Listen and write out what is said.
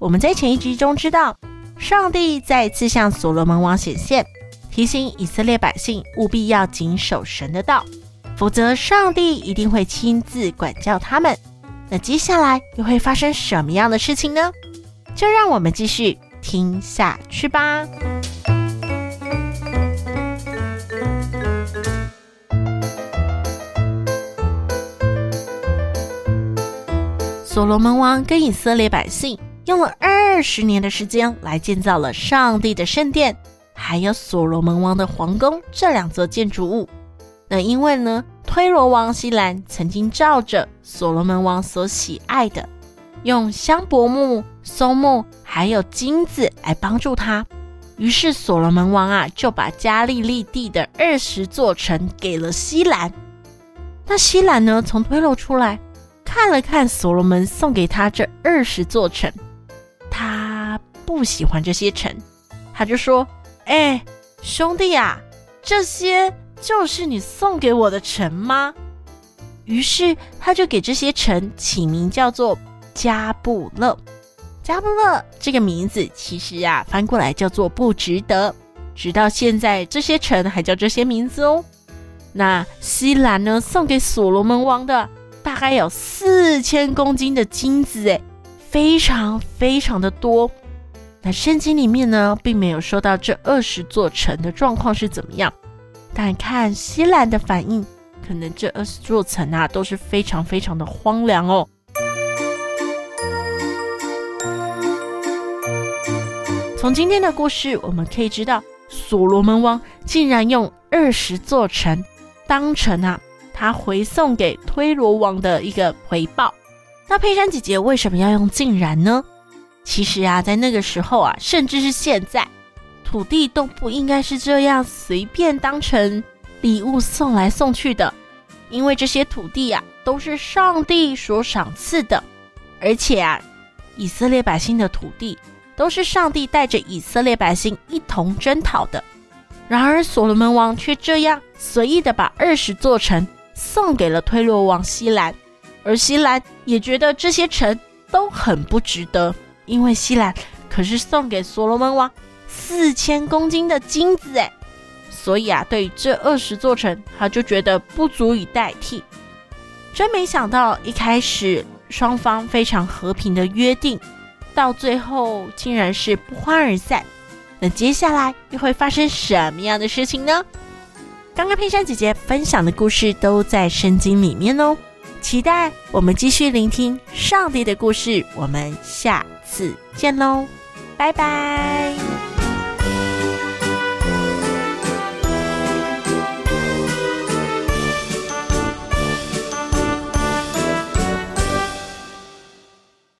我们在前一集中知道，上帝再次向所罗门王显现，提醒以色列百姓务必要谨守神的道，否则上帝一定会亲自管教他们。那接下来又会发生什么样的事情呢？就让我们继续听下去吧。所罗门王跟以色列百姓。用了二十年的时间来建造了上帝的圣殿，还有所罗门王的皇宫这两座建筑物。那因为呢，推罗王希兰曾经照着所罗门王所喜爱的，用香柏木、松木还有金子来帮助他，于是所罗门王啊就把加利利地的二十座城给了希兰。那希兰呢，从推罗出来，看了看所罗门送给他这二十座城。不喜欢这些城，他就说：“哎，兄弟啊，这些就是你送给我的城吗？”于是他就给这些城起名叫做加布勒。加布勒这个名字其实呀，翻过来叫做不值得。直到现在，这些城还叫这些名字哦。那西兰呢，送给所罗门王的大概有四千公斤的金子，哎。非常非常的多，那圣经里面呢，并没有说到这二十座城的状况是怎么样，但看希兰的反应，可能这二十座城啊都是非常非常的荒凉哦。从今天的故事，我们可以知道，所罗门王竟然用二十座城当成啊他回送给推罗王的一个回报。那佩珊姐姐为什么要用竟然呢？其实啊，在那个时候啊，甚至是现在，土地都不应该是这样随便当成礼物送来送去的，因为这些土地啊，都是上帝所赏赐的，而且啊，以色列百姓的土地都是上帝带着以色列百姓一同征讨的。然而，所罗门王却这样随意的把二十座城送给了推罗王希兰。而希兰也觉得这些城都很不值得，因为希兰可是送给所罗门王四千公斤的金子哎，所以啊，对于这二十座城，他就觉得不足以代替。真没想到，一开始双方非常和平的约定，到最后竟然是不欢而散。那接下来又会发生什么样的事情呢？刚刚佩珊姐姐分享的故事都在圣经里面哦。期待我们继续聆听上帝的故事，我们下次见喽，拜拜。